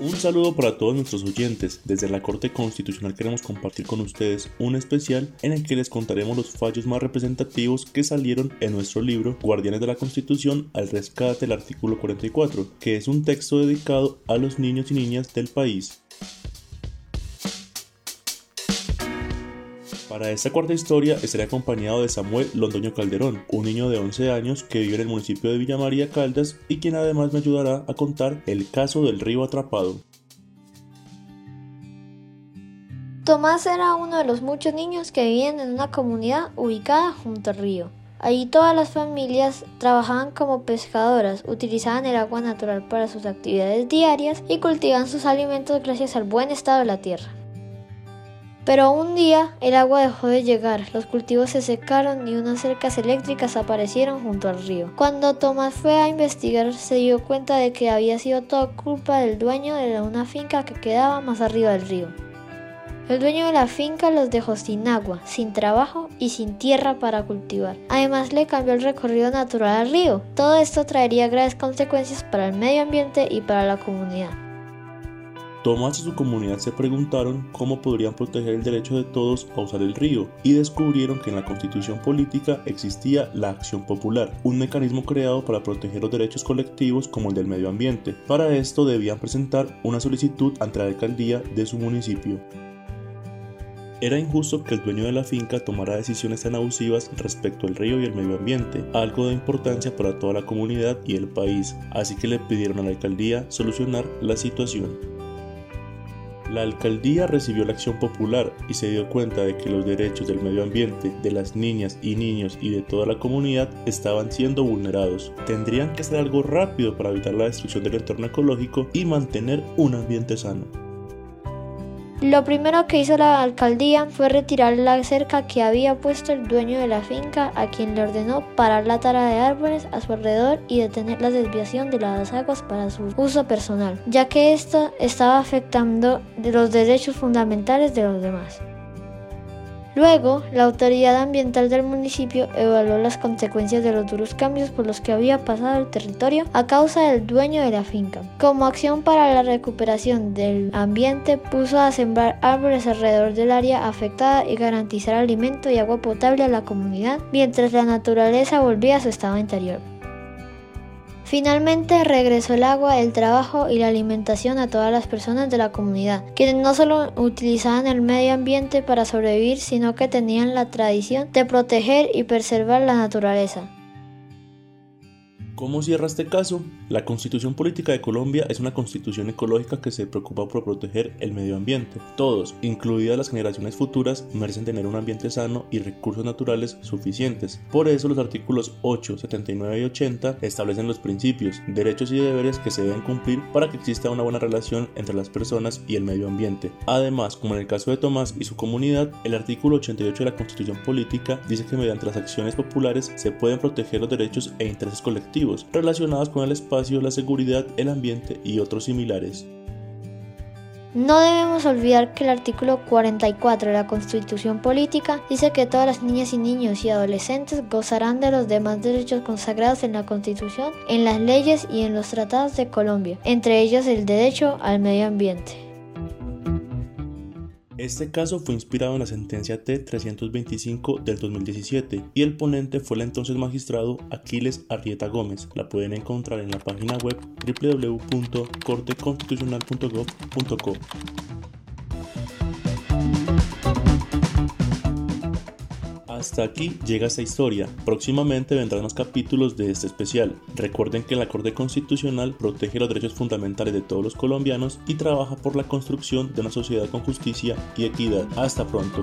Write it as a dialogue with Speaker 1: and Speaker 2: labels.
Speaker 1: Un saludo para todos nuestros oyentes. Desde la Corte Constitucional queremos compartir con ustedes un especial en el que les contaremos los fallos más representativos que salieron en nuestro libro Guardianes de la Constitución al rescate del artículo 44, que es un texto dedicado a los niños y niñas del país. Para esta cuarta historia estaré acompañado de Samuel Londoño Calderón, un niño de 11 años que vive en el municipio de Villa María Caldas y quien además me ayudará a contar el caso del río atrapado.
Speaker 2: Tomás era uno de los muchos niños que vivían en una comunidad ubicada junto al río. Allí todas las familias trabajaban como pescadoras, utilizaban el agua natural para sus actividades diarias y cultivaban sus alimentos gracias al buen estado de la tierra. Pero un día el agua dejó de llegar, los cultivos se secaron y unas cercas eléctricas aparecieron junto al río. Cuando Tomás fue a investigar se dio cuenta de que había sido toda culpa del dueño de una finca que quedaba más arriba del río. El dueño de la finca los dejó sin agua, sin trabajo y sin tierra para cultivar. Además le cambió el recorrido natural al río. Todo esto traería graves consecuencias para el medio ambiente y para la comunidad.
Speaker 1: Tomás y su comunidad se preguntaron cómo podrían proteger el derecho de todos a usar el río y descubrieron que en la constitución política existía la acción popular, un mecanismo creado para proteger los derechos colectivos como el del medio ambiente. Para esto debían presentar una solicitud ante la alcaldía de su municipio. Era injusto que el dueño de la finca tomara decisiones tan abusivas respecto al río y el medio ambiente, algo de importancia para toda la comunidad y el país, así que le pidieron a la alcaldía solucionar la situación. La alcaldía recibió la acción popular y se dio cuenta de que los derechos del medio ambiente, de las niñas y niños y de toda la comunidad estaban siendo vulnerados. Tendrían que hacer algo rápido para evitar la destrucción del entorno ecológico y mantener un ambiente sano.
Speaker 2: Lo primero que hizo la alcaldía fue retirar la cerca que había puesto el dueño de la finca, a quien le ordenó parar la tara de árboles a su alrededor y detener la desviación de las aguas para su uso personal, ya que esto estaba afectando los derechos fundamentales de los demás. Luego, la autoridad ambiental del municipio evaluó las consecuencias de los duros cambios por los que había pasado el territorio a causa del dueño de la finca. Como acción para la recuperación del ambiente, puso a sembrar árboles alrededor del área afectada y garantizar alimento y agua potable a la comunidad, mientras la naturaleza volvía a su estado interior. Finalmente regresó el agua, el trabajo y la alimentación a todas las personas de la comunidad, quienes no solo utilizaban el medio ambiente para sobrevivir, sino que tenían la tradición de proteger y preservar la naturaleza.
Speaker 1: ¿Cómo cierra este caso? La Constitución Política de Colombia es una constitución ecológica que se preocupa por proteger el medio ambiente. Todos, incluidas las generaciones futuras, merecen tener un ambiente sano y recursos naturales suficientes. Por eso los artículos 8, 79 y 80 establecen los principios, derechos y deberes que se deben cumplir para que exista una buena relación entre las personas y el medio ambiente. Además, como en el caso de Tomás y su comunidad, el artículo 88 de la Constitución Política dice que mediante las acciones populares se pueden proteger los derechos e intereses colectivos relacionados con el espacio, la seguridad, el ambiente y otros similares.
Speaker 2: No debemos olvidar que el artículo 44 de la Constitución Política dice que todas las niñas y niños y adolescentes gozarán de los demás derechos consagrados en la Constitución, en las leyes y en los tratados de Colombia, entre ellos el derecho al medio ambiente.
Speaker 1: Este caso fue inspirado en la sentencia T-325 del 2017 y el ponente fue el entonces magistrado Aquiles Arrieta Gómez. La pueden encontrar en la página web www.corteconstitucional.gov.co. Hasta aquí llega esta historia. Próximamente vendrán más capítulos de este especial. Recuerden que la Corte Constitucional protege los derechos fundamentales de todos los colombianos y trabaja por la construcción de una sociedad con justicia y equidad. Hasta pronto.